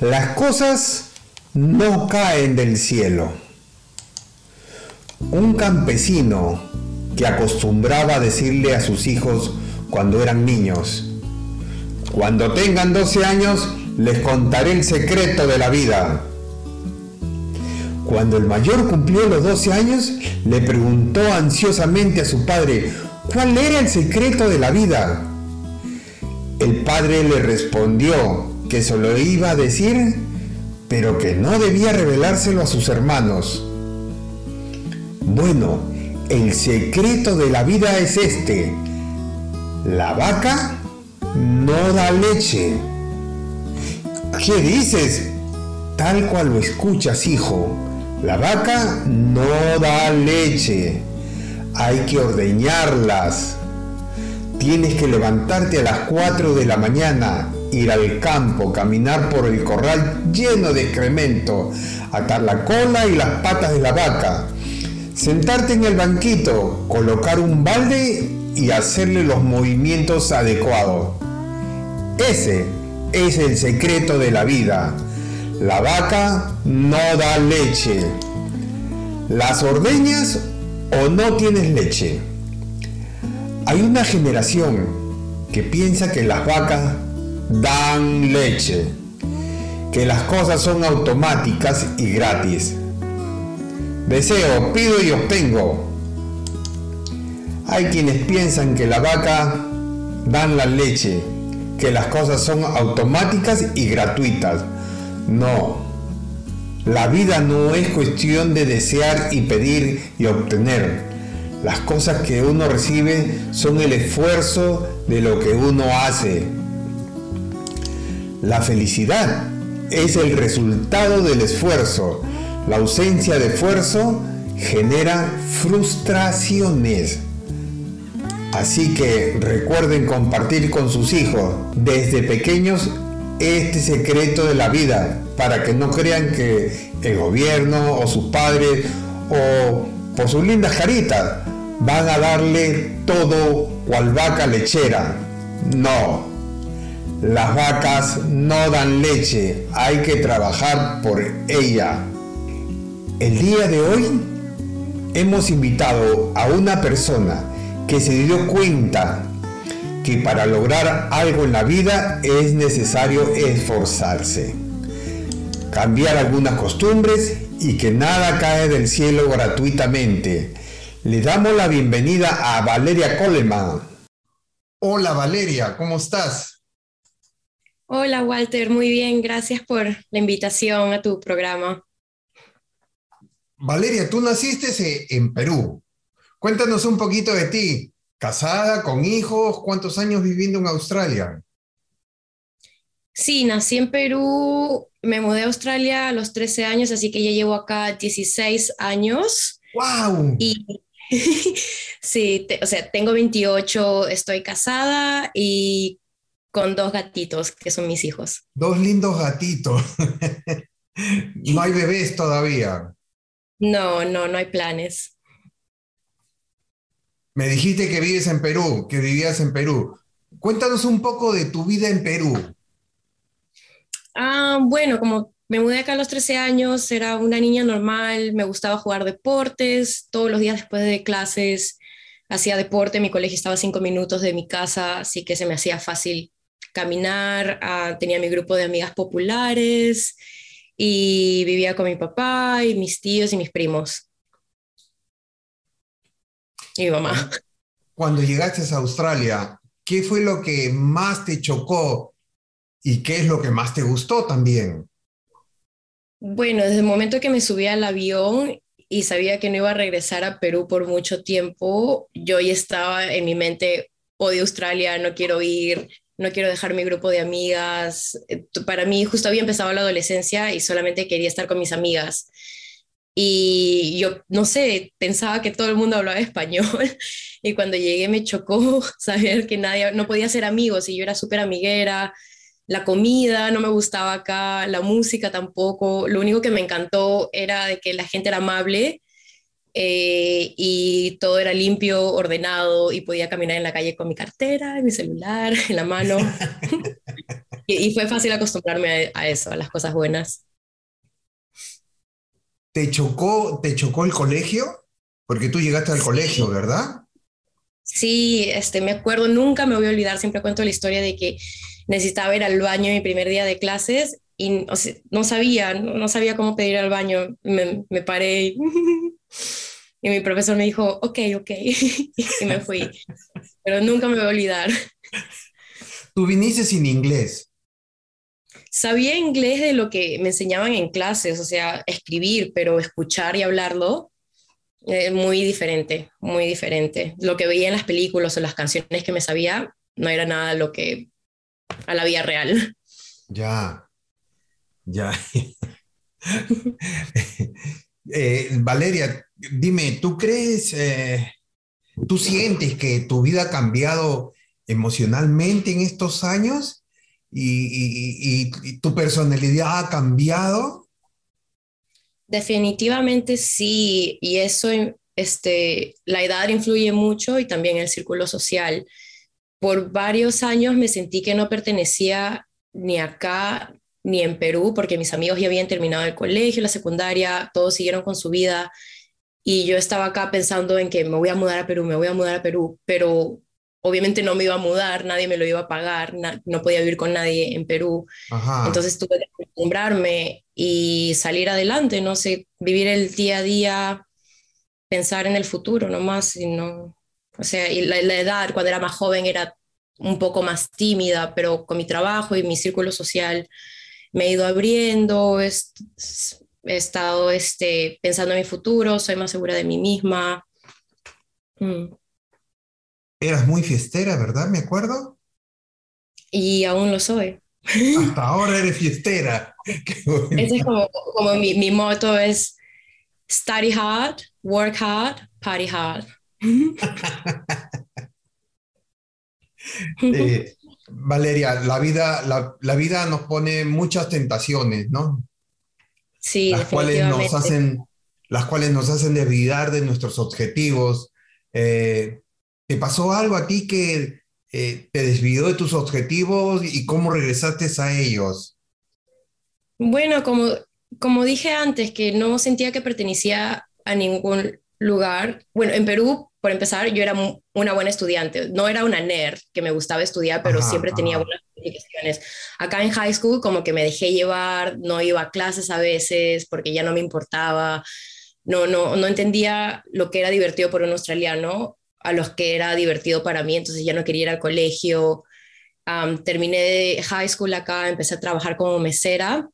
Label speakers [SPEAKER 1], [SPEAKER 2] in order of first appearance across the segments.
[SPEAKER 1] Las cosas no caen del cielo. Un campesino que acostumbraba a decirle a sus hijos cuando eran niños, cuando tengan 12 años les contaré el secreto de la vida. Cuando el mayor cumplió los 12 años, le preguntó ansiosamente a su padre, ¿cuál era el secreto de la vida? El padre le respondió que se lo iba a decir, pero que no debía revelárselo a sus hermanos. Bueno, el secreto de la vida es este. La vaca no da leche. ¿Qué dices? Tal cual lo escuchas, hijo. La vaca no da leche. Hay que ordeñarlas. Tienes que levantarte a las 4 de la mañana ir al campo, caminar por el corral lleno de excremento, atar la cola y las patas de la vaca, sentarte en el banquito, colocar un balde y hacerle los movimientos adecuados. Ese es el secreto de la vida. La vaca no da leche. ¿Las ordeñas o no tienes leche? Hay una generación que piensa que las vacas dan leche, que las cosas son automáticas y gratis. Deseo, pido y obtengo. Hay quienes piensan que la vaca dan la leche, que las cosas son automáticas y gratuitas. No, la vida no es cuestión de desear y pedir y obtener. Las cosas que uno recibe son el esfuerzo de lo que uno hace. La felicidad es el resultado del esfuerzo. La ausencia de esfuerzo genera frustraciones. Así que recuerden compartir con sus hijos desde pequeños este secreto de la vida para que no crean que el gobierno o sus padres o por sus lindas caritas van a darle todo cual vaca lechera. No, las vacas no dan leche, hay que trabajar por ella. El día de hoy hemos invitado a una persona que se dio cuenta que para lograr algo en la vida es necesario esforzarse, cambiar algunas costumbres y que nada cae del cielo gratuitamente. Le damos la bienvenida a Valeria Coleman. Hola Valeria, ¿cómo estás?
[SPEAKER 2] Hola Walter, muy bien, gracias por la invitación a tu programa.
[SPEAKER 1] Valeria, tú naciste en Perú. Cuéntanos un poquito de ti. ¿Casada, con hijos? ¿Cuántos años viviendo en Australia?
[SPEAKER 2] Sí, nací en Perú, me mudé a Australia a los 13 años, así que ya llevo acá 16 años.
[SPEAKER 1] ¡Wow!
[SPEAKER 2] Y sí, o sea, tengo 28, estoy casada y con dos gatitos que son mis hijos.
[SPEAKER 1] Dos lindos gatitos. no hay bebés todavía.
[SPEAKER 2] No, no, no hay planes.
[SPEAKER 1] Me dijiste que vives en Perú, que vivías en Perú. Cuéntanos un poco de tu vida en Perú.
[SPEAKER 2] Ah, bueno, como me mudé acá a los 13 años, era una niña normal, me gustaba jugar deportes, todos los días después de clases hacía deporte, mi colegio estaba a cinco minutos de mi casa, así que se me hacía fácil caminar, ah, tenía mi grupo de amigas populares y vivía con mi papá y mis tíos y mis primos. Y mi mamá.
[SPEAKER 1] Cuando llegaste a Australia, ¿qué fue lo que más te chocó y qué es lo que más te gustó también?
[SPEAKER 2] Bueno, desde el momento que me subí al avión y sabía que no iba a regresar a Perú por mucho tiempo, yo ya estaba en mi mente, odio Australia, no quiero ir, no quiero dejar mi grupo de amigas. Eh, para mí justo había empezado la adolescencia y solamente quería estar con mis amigas. Y yo, no sé, pensaba que todo el mundo hablaba español y cuando llegué me chocó saber que nadie, no podía ser amigos y yo era súper amiguera. La comida no me gustaba acá, la música tampoco. Lo único que me encantó era de que la gente era amable eh, y todo era limpio, ordenado y podía caminar en la calle con mi cartera, mi celular en la mano. y, fue fácil acostumbrarme a, eso, a las cosas buenas.
[SPEAKER 1] ¿Te chocó, ¿Te chocó el colegio? Porque tú llegaste al colegio, ¿verdad?
[SPEAKER 2] Sí, este, me acuerdo, nunca me voy a olvidar, siempre cuento la historia de que necesitaba ir al baño mi primer día de clases y no sabía, no, sabía cómo pedir al baño. Me, me paré Y mi profesor me dijo, ok, ok, y me fui. Pero nunca me voy a olvidar.
[SPEAKER 1] ¿Tú viniste sin inglés?
[SPEAKER 2] Sabía inglés de lo que me enseñaban en clases, o sea, escribir, pero escuchar y hablarlo, es muy diferente, muy diferente. Lo que veía en las películas o las canciones que me sabía, no era nada lo que a la vida real.
[SPEAKER 1] Ya, ya. Eh, Valeria, dime, ¿tú crees, eh, tú sientes que tu vida ha cambiado emocionalmente en estos años y, tu personalidad ha cambiado?
[SPEAKER 2] Definitivamente sí, y eso, este, la edad influye mucho y también el círculo social. Por varios años me sentí que no pertenecía ni acá ni en Perú, porque mis amigos ya habían terminado el colegio, la secundaria, todos siguieron con su vida y yo estaba acá pensando en que me voy a mudar a Perú, me voy a mudar a Perú, pero obviamente no me iba a mudar, nadie me lo iba a pagar, no podía vivir con nadie en Perú. Entonces tuve que acostumbrarme y salir adelante, no sé, vivir el día a día, pensar en el futuro nomás, y no, o sea, y la, la edad cuando era más joven era un poco más tímida, pero con mi trabajo y mi círculo social me he ido abriendo, he, estado este, pensando en mi futuro, soy más segura de mí misma.
[SPEAKER 1] Mm. Eras muy fiestera, ¿verdad? ¿Me acuerdo?
[SPEAKER 2] Y aún lo soy.
[SPEAKER 1] Hasta ahora eres fiestera.
[SPEAKER 2] Ese es como, como mi, mi moto es study hard, work hard, party hard.
[SPEAKER 1] eh, Valeria, la vida, la, vida nos pone muchas tentaciones, ¿no?
[SPEAKER 2] Sí,
[SPEAKER 1] las cuales nos hacen, las cuales nos hacen olvidar de nuestros objetivos. Eh, ¿Te pasó algo a ti que eh, te desvió de tus objetivos y cómo regresaste a ellos?
[SPEAKER 2] Bueno, como, como dije antes, que no sentía que pertenecía a ningún lugar. Bueno, en Perú por empezar, yo era una buena estudiante. No era una nerd que me gustaba estudiar, pero siempre tenía buenas calificaciones. Acá en high school como que me dejé llevar, no iba a clases a veces porque ya no me importaba. No, no, no entendía lo que era divertido por un australiano a los que era divertido para mí, entonces ya no quería ir al colegio. terminé de high school acá, empecé a trabajar como mesera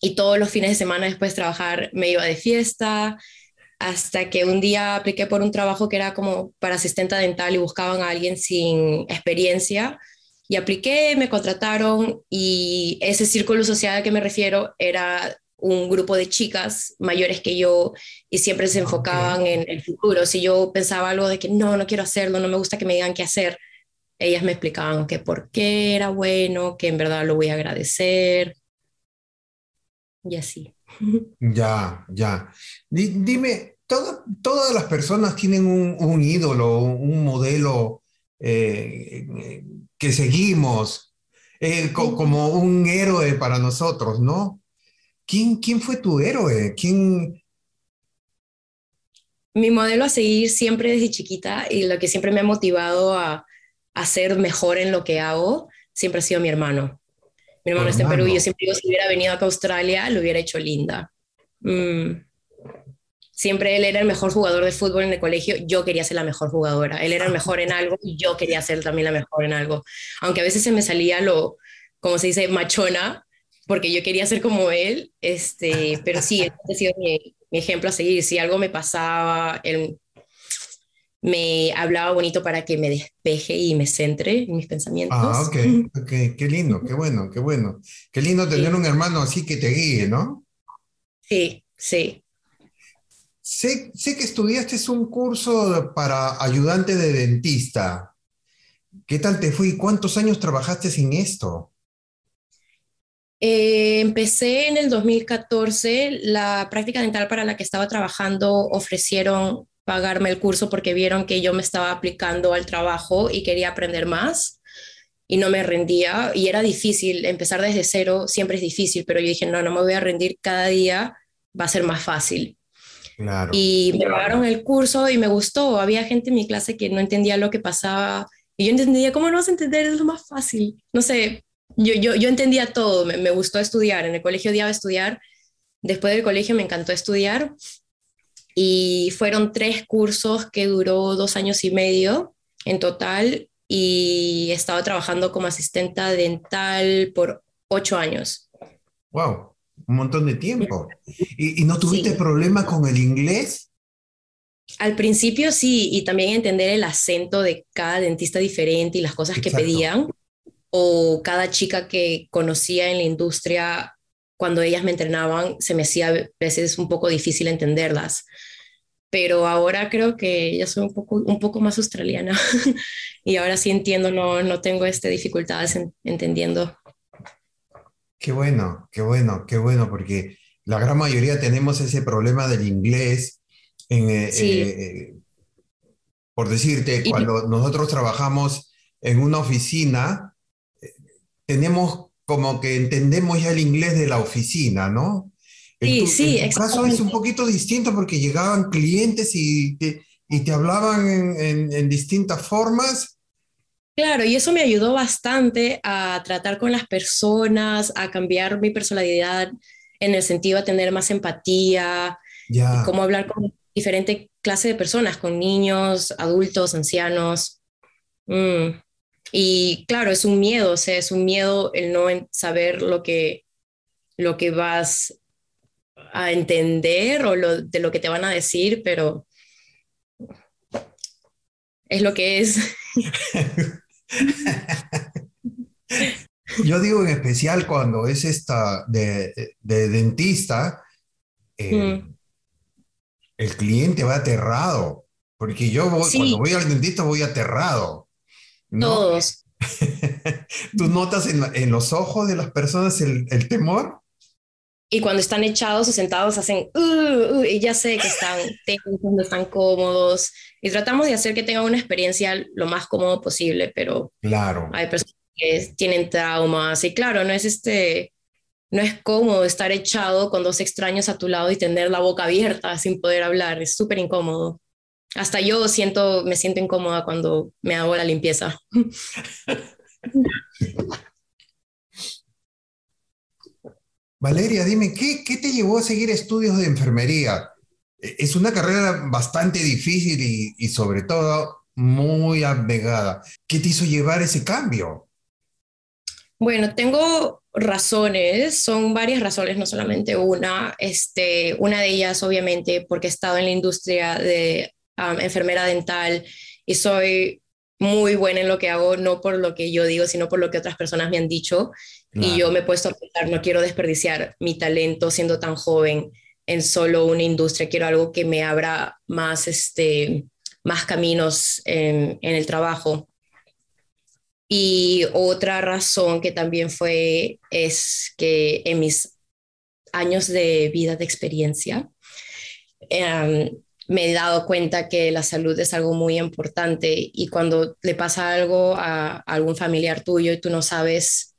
[SPEAKER 2] y todos los fines de semana después de trabajar me iba de fiesta, hasta que un día apliqué por un trabajo que era como para asistente dental y buscaban a alguien sin experiencia. Y apliqué, me contrataron y ese círculo social al que me refiero era un grupo de chicas mayores que yo y siempre se enfocaban en el futuro. Si yo pensaba algo de que no, no quiero hacerlo, no me gusta que me digan qué hacer, ellas me explicaban que por qué era bueno, que en verdad lo voy a agradecer y así.
[SPEAKER 1] Ya, ya. dime, todas las personas tienen un, ídolo, un modelo eh, que seguimos eh, como un héroe para nosotros, ¿no? ¿Quién, quién fue tu héroe? ¿Quién...
[SPEAKER 2] Mi modelo a seguir siempre desde chiquita y lo que siempre me ha motivado a, a ser mejor en lo que hago siempre ha sido mi hermano. Mi hermano está en Perú y yo siempre digo, si hubiera venido acá a Australia, lo hubiera hecho linda. Mm. Siempre él era el mejor jugador de fútbol en el colegio, yo quería ser la mejor jugadora. Él era el mejor en algo y yo quería ser también la mejor en algo. Aunque a veces se me salía lo, como se dice, machona, porque yo quería ser como él, este, pero sí, ha sido mi, ejemplo a seguir. Si algo me pasaba, él me hablaba bonito para que me despeje y me centre en mis pensamientos.
[SPEAKER 1] Ah, ok, ok, qué lindo, qué bueno, qué bueno. Qué lindo tener un hermano así que te guíe, ¿no?
[SPEAKER 2] Sí, sí.
[SPEAKER 1] Sé, que estudiaste un curso para ayudante de dentista. ¿Qué tal te fue y cuántos años trabajaste en esto?
[SPEAKER 2] Eh, empecé en el 2014, la práctica dental para la que estaba trabajando ofrecieron pagarme el curso porque vieron que yo me estaba aplicando al trabajo y quería aprender más y no me rendía y era difícil, empezar desde cero siempre es difícil, pero yo dije, no, no me voy a rendir cada día, va a ser más fácil. Y me pagaron el curso y me gustó, había gente en mi clase que no entendía lo que pasaba. Y yo entendía, ¿cómo no vas a entender? Es lo más fácil. No sé, yo, yo, yo entendía todo, me, me, gustó estudiar, en el colegio odiaba estudiar, después del colegio me encantó estudiar. Y fueron tres cursos que duró dos años y medio en total. Y he estado trabajando como asistenta dental por ocho años.
[SPEAKER 1] ¡Wow! Un montón de tiempo. ¿Y, y no tuviste sí. problema con el inglés?
[SPEAKER 2] Al principio sí, y también entender el acento de cada dentista diferente y las cosas Exacto. que pedían o cada chica que conocía en la industria, cuando ellas me entrenaban, se me hacía a veces un poco difícil entenderlas. Pero ahora creo que ya soy un poco, un poco más australiana y ahora sí entiendo, no, no tengo este, dificultades en, entendiendo.
[SPEAKER 1] Qué bueno, qué bueno, qué bueno, porque la gran mayoría tenemos ese problema del inglés. En, eh, sí. eh, por decirte, cuando nosotros trabajamos en una oficina, tenemos como que entendemos ya el inglés de la oficina, ¿no?
[SPEAKER 2] Sí,
[SPEAKER 1] tu,
[SPEAKER 2] sí,
[SPEAKER 1] en tu caso es un poquito distinto porque llegaban clientes y te, y te hablaban en, en, en, distintas formas.
[SPEAKER 2] Claro, y eso me ayudó bastante a tratar con las personas, a cambiar mi personalidad en el sentido de tener más empatía,
[SPEAKER 1] ya.
[SPEAKER 2] cómo hablar con diferente clase de personas, con niños, adultos, ancianos. Mm. Y claro, es un miedo, o sea, es un miedo el no saber lo que, lo que vas a entender o lo, de lo que te van a decir, pero es lo que es.
[SPEAKER 1] Yo digo en especial cuando es esta de, de dentista, eh, mm. el cliente va aterrado, porque yo voy, sí. cuando voy al dentista voy aterrado.
[SPEAKER 2] ¿no? Todos.
[SPEAKER 1] ¿Tú notas en, en, los ojos de las personas el, el, temor?
[SPEAKER 2] Y cuando están echados o sentados hacen, uh, uh, y ya sé que están tensos, están cómodos, y tratamos de hacer que tengan una experiencia lo más cómodo posible, pero
[SPEAKER 1] claro.
[SPEAKER 2] hay personas que tienen traumas, y claro, no es este, no es cómodo estar echado con dos extraños a tu lado y tener la boca abierta sin poder hablar, es súper incómodo hasta yo siento, me siento incómoda cuando me hago la limpieza.
[SPEAKER 1] Valeria, dime, ¿qué, ¿qué, te llevó a seguir estudios de enfermería? Es una carrera bastante difícil y, y sobre todo muy abnegada. ¿Qué te hizo llevar ese cambio?
[SPEAKER 2] Bueno, tengo razones, son varias razones, no solamente una. Este, una de ellas, obviamente, porque he estado en la industria de um, enfermera dental y soy muy buena en lo que hago, no por lo que yo digo, sino por lo que otras personas me han dicho. Claro. Y yo me he puesto a pensar, no quiero desperdiciar mi talento siendo tan joven en solo una industria, quiero algo que me abra más, este, más caminos en, en el trabajo. Y otra razón que también fue es que en mis años de vida, de experiencia, um, me he dado cuenta que la salud es algo muy importante y cuando le pasa algo a, algún familiar tuyo y tú no sabes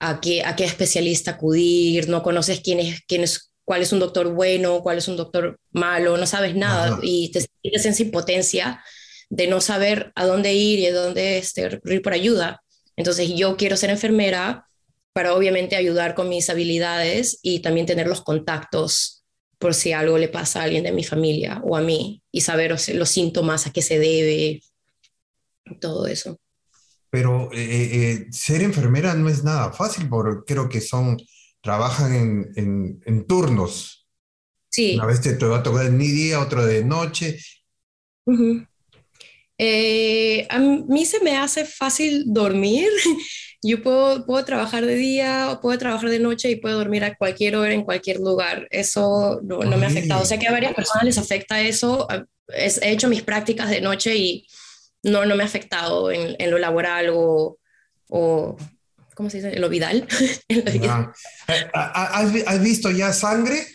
[SPEAKER 2] a qué, a qué especialista acudir, no conoces quién es, quién es, cuál es un doctor bueno, cuál es un doctor malo, no sabes nada Ajá. y te sientes en impotencia de no saber a dónde ir y a dónde este, recurrir por ayuda. Entonces yo quiero ser enfermera para obviamente ayudar con mis habilidades y también tener los contactos por si algo le pasa a alguien de mi familia o a mí y saber o sea, los síntomas, a qué se debe, todo eso.
[SPEAKER 1] Pero eh, eh, ser enfermera no es nada fácil, porque creo que son, trabajan en, en, en turnos.
[SPEAKER 2] Sí.
[SPEAKER 1] Una vez te, te, va a tocar de día, otro de noche.
[SPEAKER 2] Uh -huh. Eh, a mí se me hace fácil dormir. Yo puedo, puedo trabajar de día, puedo trabajar de noche y puedo dormir a cualquier hora en cualquier lugar. Eso no, no me ha afectado. O sea que a varias personas les afecta eso. He hecho mis prácticas de noche y no, no me ha afectado en, en lo laboral o, o, ¿cómo se dice? En lo vidal.
[SPEAKER 1] Ah. Eh, ¿Has, ¿Has visto ya sangre?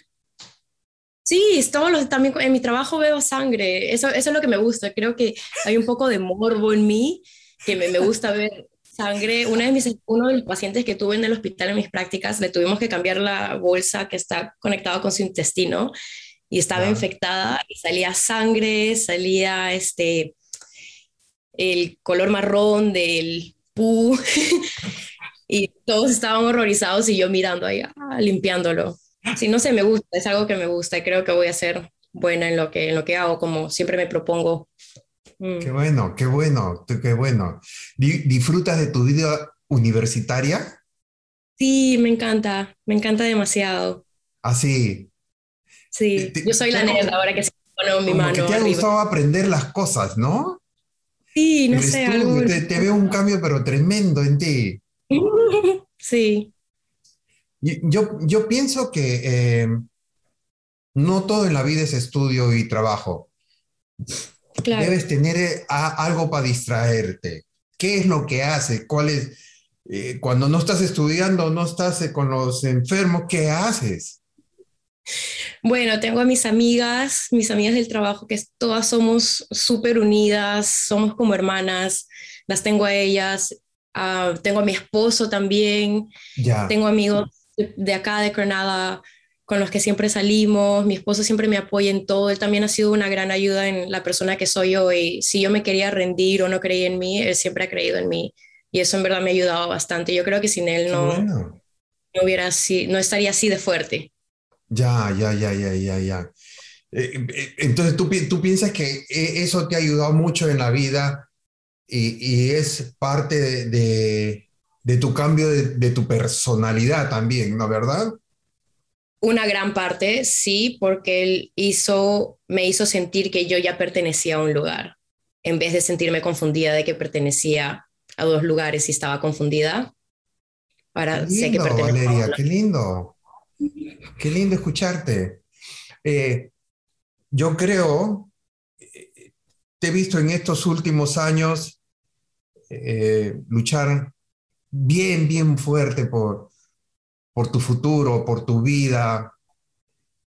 [SPEAKER 2] Sí, todos los, también en mi trabajo veo sangre, eso, eso es lo que me gusta, creo que hay un poco de morbo en mí, que me, me gusta ver sangre. Una de mis, uno de los pacientes que tuve en el hospital en mis prácticas, le tuvimos que cambiar la bolsa que está conectada con su intestino y estaba infectada y salía sangre, salía este, el color marrón del pu y todos estaban horrorizados y yo mirando ahí, ah, limpiándolo. Sí, no sé, me gusta, es algo que me gusta y creo que voy a ser buena en lo que, en lo que hago, como siempre me propongo.
[SPEAKER 1] Mm. Qué bueno, qué bueno, qué bueno. ¿Disfrutas de tu vida universitaria?
[SPEAKER 2] Sí, me encanta, me encanta demasiado.
[SPEAKER 1] ¿Ah, sí?
[SPEAKER 2] Sí, yo soy la nerd ahora que se pone mi mano.
[SPEAKER 1] Que te ha gustado aprender las cosas, ¿no?
[SPEAKER 2] Sí, no sé.
[SPEAKER 1] Algo... Te, te, veo un cambio, pero tremendo en ti.
[SPEAKER 2] sí.
[SPEAKER 1] Yo, yo pienso que eh, no todo en la vida es estudio y trabajo. Debes tener eh, algo para distraerte. ¿Qué es lo que hace? ¿Cuál es? Eh, cuando no estás estudiando, no estás con los enfermos, ¿qué haces?
[SPEAKER 2] Bueno, tengo a mis amigas, mis amigas del trabajo, que todas somos súper unidas, somos como hermanas, las tengo a ellas, uh, tengo a mi esposo también, ya. tengo amigos de acá, de Granada, con los que siempre salimos, mi esposo siempre me apoya en todo, él también ha sido una gran ayuda en la persona que soy yo y si yo me quería rendir o no creía en mí, él siempre ha creído en mí y eso en verdad me ha ayudado bastante. Yo creo que sin él no, no, hubiera así, no estaría así de fuerte.
[SPEAKER 1] Ya, ya, ya, ya, ya, ya. Eh, eh, entonces tú, tú piensas que e, eso te ha ayudado mucho en la vida y, y es parte de, de de tu cambio de, tu personalidad también, ¿no? ¿Verdad?
[SPEAKER 2] Una gran parte, sí, porque él hizo, me hizo sentir que yo ya pertenecía a un lugar, en vez de sentirme confundida de que pertenecía a dos lugares y estaba confundida.
[SPEAKER 1] Para, qué lindo, Valeria, qué lindo. Qué lindo escucharte. Eh, yo creo, eh, te he visto en estos últimos años eh, luchar bien, bien fuerte por, por tu futuro, por tu vida,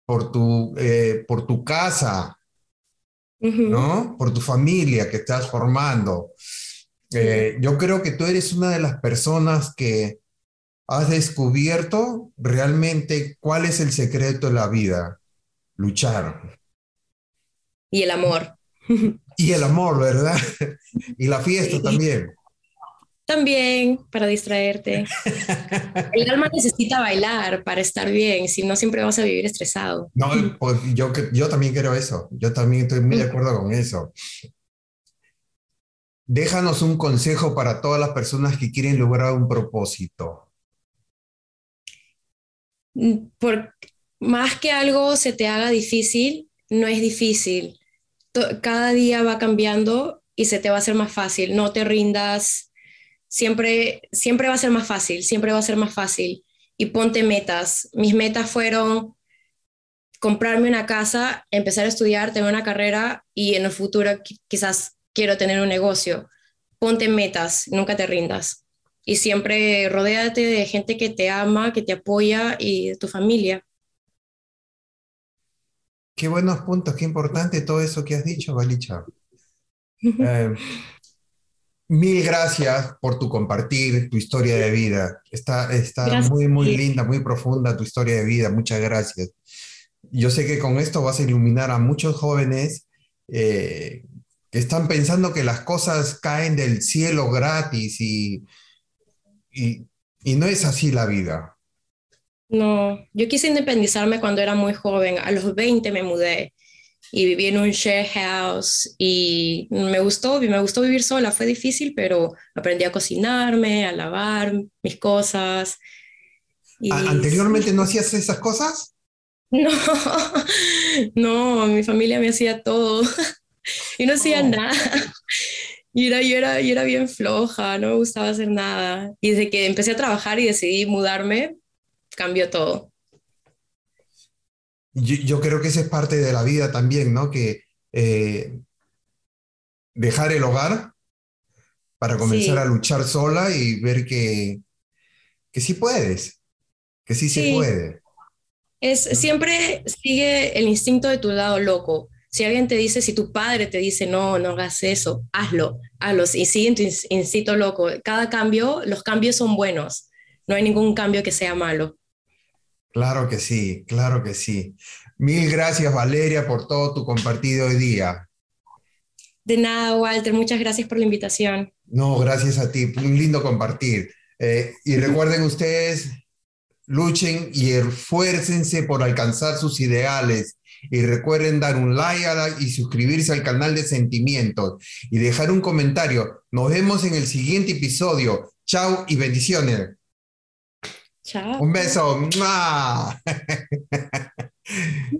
[SPEAKER 1] por tu, eh, por tu casa, ¿no? Por tu familia que estás formando. Eh, yo creo que tú eres una de las personas que has descubierto realmente cuál es el secreto de la vida, luchar.
[SPEAKER 2] Y el amor.
[SPEAKER 1] Y el amor, ¿verdad? Y la fiesta también.
[SPEAKER 2] También para distraerte. El alma necesita bailar para estar bien, si no siempre vas a vivir estresado.
[SPEAKER 1] No, pues yo, yo también quiero eso, yo también estoy muy de acuerdo con eso. Déjanos un consejo para todas las personas que quieren lograr un propósito.
[SPEAKER 2] Por más que algo se te haga difícil, no es difícil. Cada día va cambiando y se te va a hacer más fácil. No te rindas, siempre, siempre va a ser más fácil, siempre va a ser más fácil. Y ponte metas. Mis metas fueron comprarme una casa, empezar a estudiar, tener una carrera y en el futuro quizás quiero tener un negocio. Ponte metas, nunca te rindas. Y siempre rodéate de gente que te ama, que te apoya y de tu familia.
[SPEAKER 1] Qué buenos puntos, qué importante todo eso que has dicho, Balicha. Mil gracias por tu compartir tu historia de vida. Está, está muy, muy linda, muy profunda tu historia de vida. Muchas gracias. Yo sé que con esto vas a iluminar a muchos jóvenes eh, que están pensando que las cosas caen del cielo gratis y, y, y no es así la vida.
[SPEAKER 2] No, yo quise independizarme cuando era muy joven. A los 20 me mudé y viví en un share house y me gustó, me gustó vivir sola, fue difícil, pero aprendí a cocinarme, a lavar mis cosas.
[SPEAKER 1] ¿Anteriormente no hacías esas cosas?
[SPEAKER 2] No, no, mi familia me hacía todo y no hacía nada. Y era, yo, era, yo era bien floja, no me gustaba hacer nada. Y desde que empecé a trabajar y decidí mudarme, cambió todo.
[SPEAKER 1] Yo, creo que esa es parte de la vida también, ¿no? Que eh, dejar el hogar para comenzar a luchar sola y ver que, que sí puedes, que sí, se puede.
[SPEAKER 2] Es, siempre sigue el instinto de tu lado loco. Si alguien te dice, si tu padre te dice, no, no hagas eso, hazlo, hazlo, y sigue tu instinto loco. Cada cambio, los cambios son buenos, no hay ningún cambio que sea malo.
[SPEAKER 1] Claro que sí, claro que sí. Mil gracias, Valeria, por todo tu compartido hoy día.
[SPEAKER 2] De nada, Walter, muchas gracias por la invitación.
[SPEAKER 1] No, gracias a ti, un lindo compartir. Eh, y recuerden ustedes, luchen y esfuércense por alcanzar sus ideales. Y recuerden dar un like y suscribirse al canal de Sentimientos y dejar un comentario. Nos vemos en el siguiente episodio. Chao y bendiciones.
[SPEAKER 2] Chao.
[SPEAKER 1] Un beso.